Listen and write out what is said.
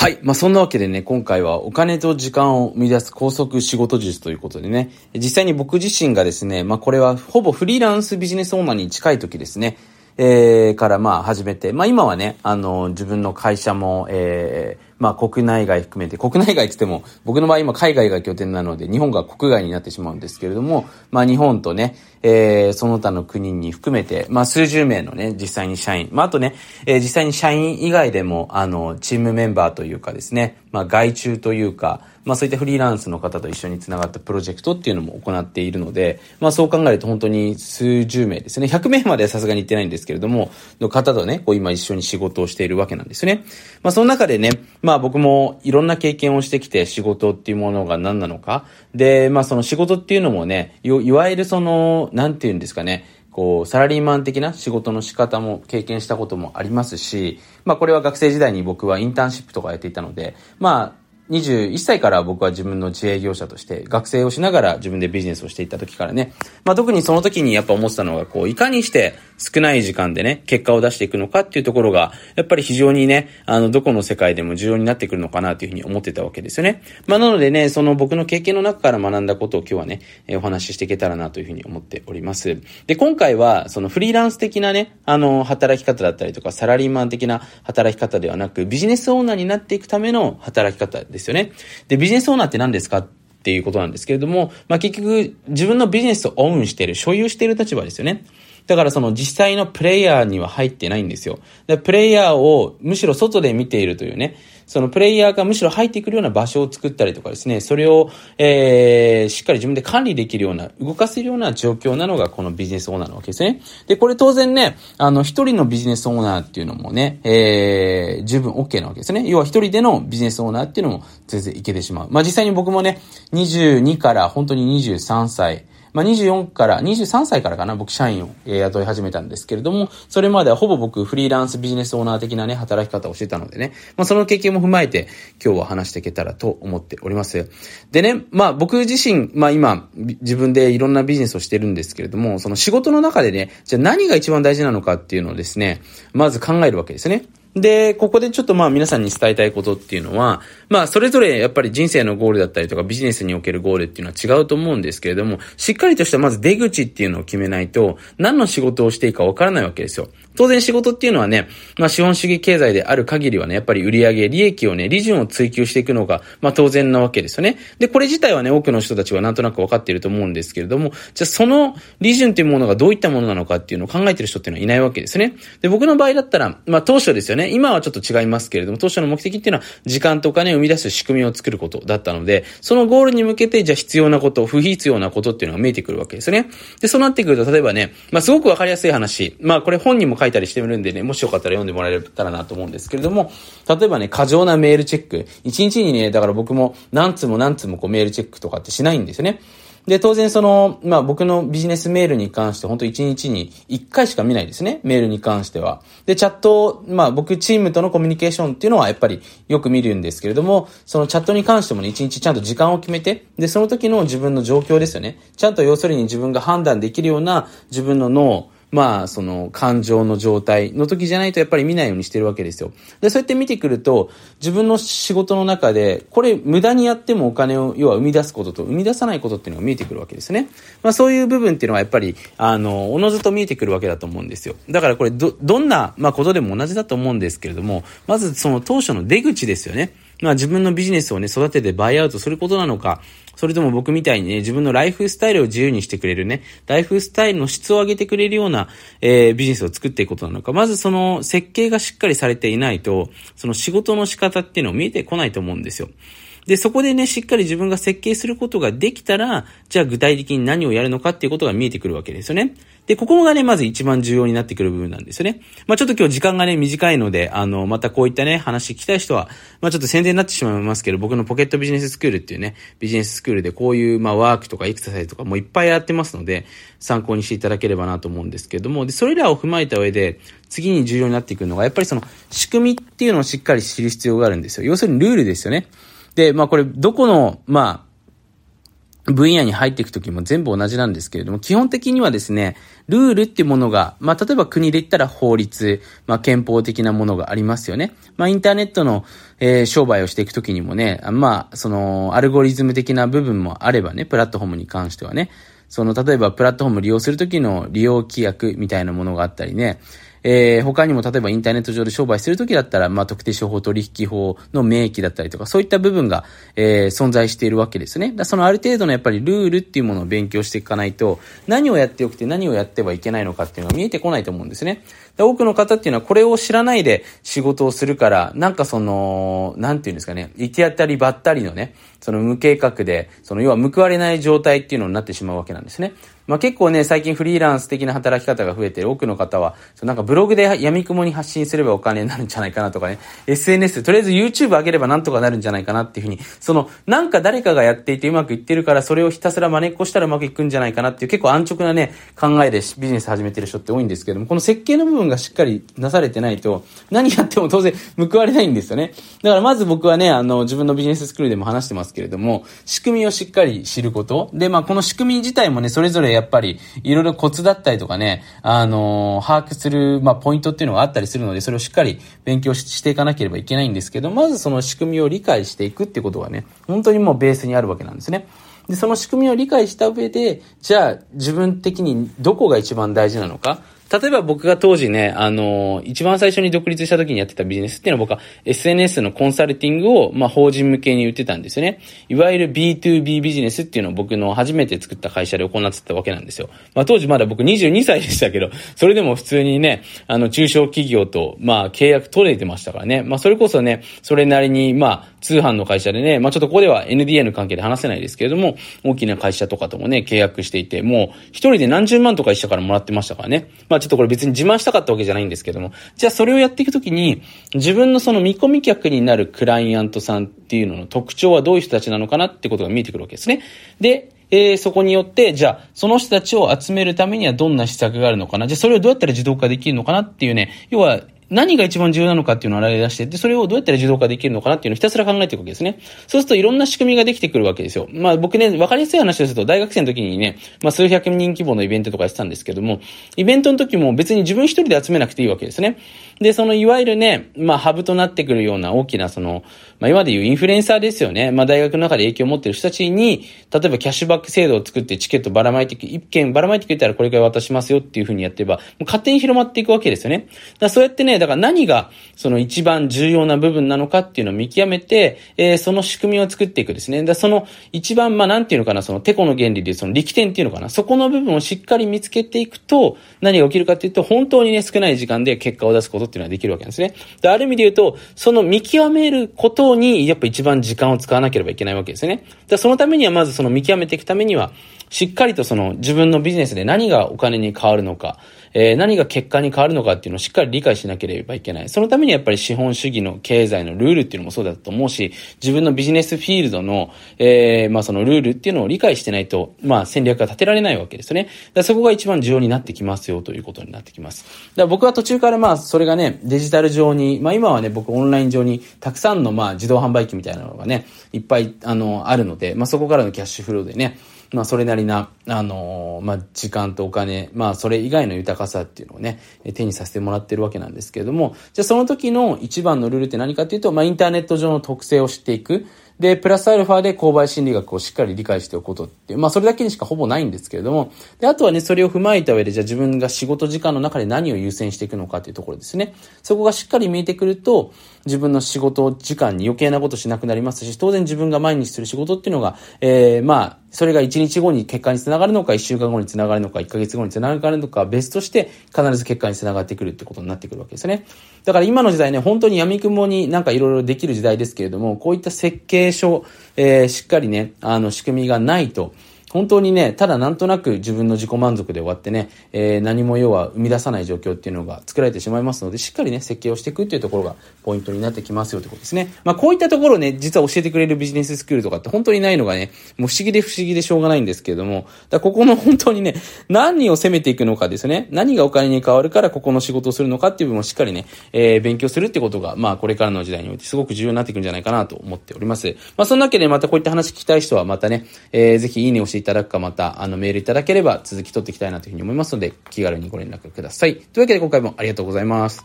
はい。まあ、そんなわけでね、今回はお金と時間を生み出す高速仕事術ということでね、実際に僕自身がですね、まあ、これはほぼフリーランスビジネスオーナーに近い時ですね、えー、からまあ始めて、まあ今はね、あの、自分の会社も、えー、まあ国内外含めて、国内外って言っても、僕の場合今海外が拠点なので、日本が国外になってしまうんですけれども、まあ日本とね、えー、その他の国に含めて、まあ数十名のね、実際に社員、まああとね、えー、実際に社員以外でも、あの、チームメンバーというかですね、まあ外注というか、まあそういったフリーランスの方と一緒につながったプロジェクトっていうのも行っているので、まあそう考えると本当に数十名ですね。100名まではさすがに行ってないんですけれども、の方とね、こう今一緒に仕事をしているわけなんですね。まあその中でね、まあ僕もいろんな経験をしてきて仕事っていうものが何なのか。で、まあその仕事っていうのもね、いわゆるその、なんて言うんですかね、こう、サラリーマン的な仕事の仕方も経験したこともありますし、まあこれは学生時代に僕はインターンシップとかやっていたので、まあ21歳から僕は自分の自営業者として学生をしながら自分でビジネスをしていった時からね、まあ特にその時にやっぱ思ってたのが、こう、いかにして少ない時間でね、結果を出していくのかっていうところが、やっぱり非常にね、あの、どこの世界でも重要になってくるのかなというふうに思ってたわけですよね。まあなのでね、その僕の経験の中から学んだことを今日はね、えお話ししていけたらなというふうに思っております。で、今回は、そのフリーランス的なね、あの、働き方だったりとか、サラリーマン的な働き方ではなく、ビジネスオーナーになっていくための働き方ですですよね。で、ビジネスオーナーって何ですかっていうことなんですけれども、まあ、結局、自分のビジネスをオンしている、所有している立場ですよね。だからその実際のプレイヤーには入ってないんですよ。でプレイヤーをむしろ外で見ているというね、そのプレイヤーがむしろ入ってくるような場所を作ったりとかですね、それを、えー、しっかり自分で管理できるような、動かせるような状況なのがこのビジネスオーナーなわけですね。で、これ当然ね、あの、一人のビジネスオーナーっていうのもね、えー、十分 OK なわけですね。要は一人でのビジネスオーナーっていうのも全然いけてしまう。まあ実際に僕もね、22から本当に23歳、まあ、24から、23歳からかな、僕社員を雇い始めたんですけれども、それまではほぼ僕フリーランスビジネスオーナー的なね、働き方をしてたのでね、まあ、その経験も踏まえて今日は話していけたらと思っております。でね、まあ僕自身、まあ今、自分でいろんなビジネスをしてるんですけれども、その仕事の中でね、じゃあ何が一番大事なのかっていうのをですね、まず考えるわけですね。で、ここでちょっとまあ皆さんに伝えたいことっていうのは、まあそれぞれやっぱり人生のゴールだったりとかビジネスにおけるゴールっていうのは違うと思うんですけれども、しっかりとしたまず出口っていうのを決めないと、何の仕事をしていいかわからないわけですよ。当然仕事っていうのはね、まあ資本主義経済である限りはね、やっぱり売上利益をね、利潤を追求していくのが、まあ当然なわけですよね。で、これ自体はね、多くの人たちはなんとなく分かっていると思うんですけれども、じゃあその利潤っていうものがどういったものなのかっていうのを考えてる人っていうのはいないわけですね。で、僕の場合だったら、まあ当初ですよね。今はちょっと違いますけれども、当初の目的っていうのは時間とお金を生み出す仕組みを作ることだったので、そのゴールに向けて、じゃあ必要なこと、不必要なことっていうのが見えてくるわけですね。で、そうなってくると、例えばね、まあすごくわかりやすい話、まあこれ本にも書いていたりしてるんでね、もしよかったら読んでもらえたらなと思うんですけれども、例えばね、過剰なメールチェック。一日にね、だから僕も何通も何通もこうメールチェックとかってしないんですよね。で、当然その、まあ僕のビジネスメールに関して本当1日に1回しか見ないですね。メールに関しては。で、チャット、まあ僕チームとのコミュニケーションっていうのはやっぱりよく見るんですけれども、そのチャットに関してもね、1日ちゃんと時間を決めて、で、その時の自分の状況ですよね。ちゃんと要するに自分が判断できるような自分の脳、まあ、その感情の状態の時じゃないとやっぱり見ないようにしてるわけですよ。で、そうやって見てくると、自分の仕事の中で、これ無駄にやってもお金を、要は生み出すことと生み出さないことっていうのが見えてくるわけですね。まあそういう部分っていうのはやっぱり、あの、おのずと見えてくるわけだと思うんですよ。だからこれ、ど、どんな、まあことでも同じだと思うんですけれども、まずその当初の出口ですよね。まあ自分のビジネスをね、育ててバイアウトすることなのか、それとも僕みたいにね、自分のライフスタイルを自由にしてくれるね、ライフスタイルの質を上げてくれるような、えー、ビジネスを作っていくことなのか、まずその設計がしっかりされていないと、その仕事の仕方っていうのを見えてこないと思うんですよ。で、そこでね、しっかり自分が設計することができたら、じゃあ具体的に何をやるのかっていうことが見えてくるわけですよね。で、ここがね、まず一番重要になってくる部分なんですよね。まあちょっと今日時間がね、短いので、あの、またこういったね、話聞きたい人は、まあちょっと宣伝になってしまいますけど、僕のポケットビジネススクールっていうね、ビジネススクールでこういう、まあワークとかエクササイズとかもいっぱいやってますので、参考にしていただければなと思うんですけども、で、それらを踏まえた上で、次に重要になっていくのが、やっぱりその、仕組みっていうのをしっかり知る必要があるんですよ。要するにルールですよね。で、まあこれ、どこの、まあ、分野に入っていくときも全部同じなんですけれども、基本的にはですね、ルールっていうものが、まあ、例えば国で言ったら法律、まあ、憲法的なものがありますよね。まあ、インターネットの、えー、商売をしていくときにもね、まあ、その、アルゴリズム的な部分もあればね、プラットフォームに関してはね、その、例えばプラットフォーム利用するときの利用規約みたいなものがあったりね、えー、他にも例えばインターネット上で商売するときだったら、まあ、特定商法取引法の明記だったりとか、そういった部分が、えー、存在しているわけですね。だそのある程度のやっぱりルールっていうものを勉強していかないと、何をやってよくて何をやってはいけないのかっていうのが見えてこないと思うんですね。多くの方っていうのはこれを知らないで仕事をするから、なんかその、なんていうんですかね、行き当たりばったりのね、その無計画で、その要は報われない状態っていうのになってしまうわけなんですね。まあ、結構ね、最近フリーランス的な働き方が増えてる多くの方は、なんかブログで闇雲に発信すればお金になるんじゃないかなとかね、SNS、とりあえず YouTube 上げればなんとかなるんじゃないかなっていうふうに、その、なんか誰かがやっていてうまくいってるから、それをひたすら真似っこしたらうまくいくんじゃないかなっていう結構安直なね、考えでビジネス始めてる人って多いんですけども、この設計の部分がしっかりなされてないと、何やっても当然報われないんですよね。だからまず僕はね、あの、自分のビジネススクールでも話してますけれども、仕組みをしっかり知ること。で、まあ、この仕組み自体もね、それぞれやっぱり、いろいろコツだったりとかね、あのー、把握する、まあ、ポイントっていうのがあったりするので、それをしっかり勉強していかなければいけないんですけど、まずその仕組みを理解していくってことがね、本当にもうベースにあるわけなんですね。で、その仕組みを理解した上で、じゃあ自分的にどこが一番大事なのか、例えば僕が当時ね、あの、一番最初に独立した時にやってたビジネスっていうのは僕は SNS のコンサルティングを、まあ、法人向けに売ってたんですよね。いわゆる B2B ビジネスっていうのを僕の初めて作った会社で行ってたわけなんですよ。まあ、当時まだ僕22歳でしたけど、それでも普通にね、あの、中小企業と、まあ、契約取れてましたからね。まあ、それこそね、それなりに、まあ、通販の会社でね、まあ、ちょっとここでは NDA の関係で話せないですけれども、大きな会社とかともね、契約していて、もう、一人で何十万とか一社からもらってましたからね。まあ、ちょっとこれ別に自慢したかったわけじゃないんですけども、じゃあそれをやっていくときに、自分のその見込み客になるクライアントさんっていうのの特徴はどういう人たちなのかなってことが見えてくるわけですね。で、えー、そこによって、じゃあ、その人たちを集めるためにはどんな施策があるのかな。じゃあ、それをどうやったら自動化できるのかなっていうね、要は、何が一番重要なのかっていうのを洗い出して、で、それをどうやったら自動化できるのかなっていうのをひたすら考えていくわけですね。そうするといろんな仕組みができてくるわけですよ。まあ僕ね、わかりやすい話をすると、大学生の時にね、まあ数百人規模のイベントとかやってたんですけども、イベントの時も別に自分一人で集めなくていいわけですね。で、そのいわゆるね、まあハブとなってくるような大きなその、まあ今でいうインフルエンサーですよね。まあ大学の中で影響を持ってる人たちに、例えばキャッシュバック制度を作ってチケットばらまいて、一件ばらまいてくれたらこれから渡しますよっていうふうにやってれば、もう勝手に広まっていくわけですよね。だそうやってね、だから何が、その一番重要な部分なのかっていうのを見極めて、えー、その仕組みを作っていくですね。だその一番、まあ、なんていうのかな、そのテコの原理でその力点っていうのかな、そこの部分をしっかり見つけていくと、何が起きるかっていうと、本当にね、少ない時間で結果を出すことっていうのはできるわけなんですね。で、ある意味で言うと、その見極めることに、やっぱ一番時間を使わなければいけないわけですね。だそのためには、まずその見極めていくためには、しっかりとその自分のビジネスで何がお金に変わるのか、えー、何が結果に変わるのかっていうのをしっかり理解しなければいけない。そのためにやっぱり資本主義の経済のルールっていうのもそうだと思うし、自分のビジネスフィールドの、えー、まあそのルールっていうのを理解してないと、まあ戦略が立てられないわけですよね。だそこが一番重要になってきますよということになってきます。だから僕は途中からまあそれがね、デジタル上に、まあ今はね、僕オンライン上にたくさんのまあ自動販売機みたいなのがね、いっぱいあの、あるので、まあそこからのキャッシュフローでね、まあ、それなりな、あのー、まあ、時間とお金、まあ、それ以外の豊かさっていうのをね、手にさせてもらってるわけなんですけれども、じゃあその時の一番のルールって何かっていうと、まあ、インターネット上の特性を知っていく。で、プラスアルファで購買心理学をしっかり理解しておくことっていう、まあそれだけにしかほぼないんですけれども、で、あとはね、それを踏まえた上で、じゃあ自分が仕事時間の中で何を優先していくのかっていうところですね。そこがしっかり見えてくると、自分の仕事時間に余計なことしなくなりますし、当然自分が毎日する仕事っていうのが、えー、まあ、それが1日後に結果につながるのか、1週間後につながるのか、1ヶ月後につながるのか、別として必ず結果につながってくるってことになってくるわけですね。だから今の時代ね、本当に闇雲になんかいろいろできる時代ですけれども、こういった設計書、えー、しっかりね、あの仕組みがないと、本当にね、ただなんとなく自分の自己満足で終わってね、えー、何も要は生み出さない状況っていうのが作られてしまいますので、しっかりね、設計をしていくっていうところがポイントになってきますよってことですね。まあこういったところね、実は教えてくれるビジネススクールとかって本当にないのがね、もう不思議で不思議でしょうがないんですけれども、だここの 本当にね、何を攻めていくのかですね、何がお金に変わるからここの仕事をするのかっていう部分をしっかりね、えー、勉強するってことが、まあこれからの時代においてすごく重要になっていくんじゃないかなと思っております。まあそんなわけでまたこういった話聞きたい人はまたね、えー、ぜひいいねをしていただくか、また、あの、メールいただければ続き取っていきたいなというふうに思いますので、気軽にご連絡ください。というわけで今回もありがとうございます。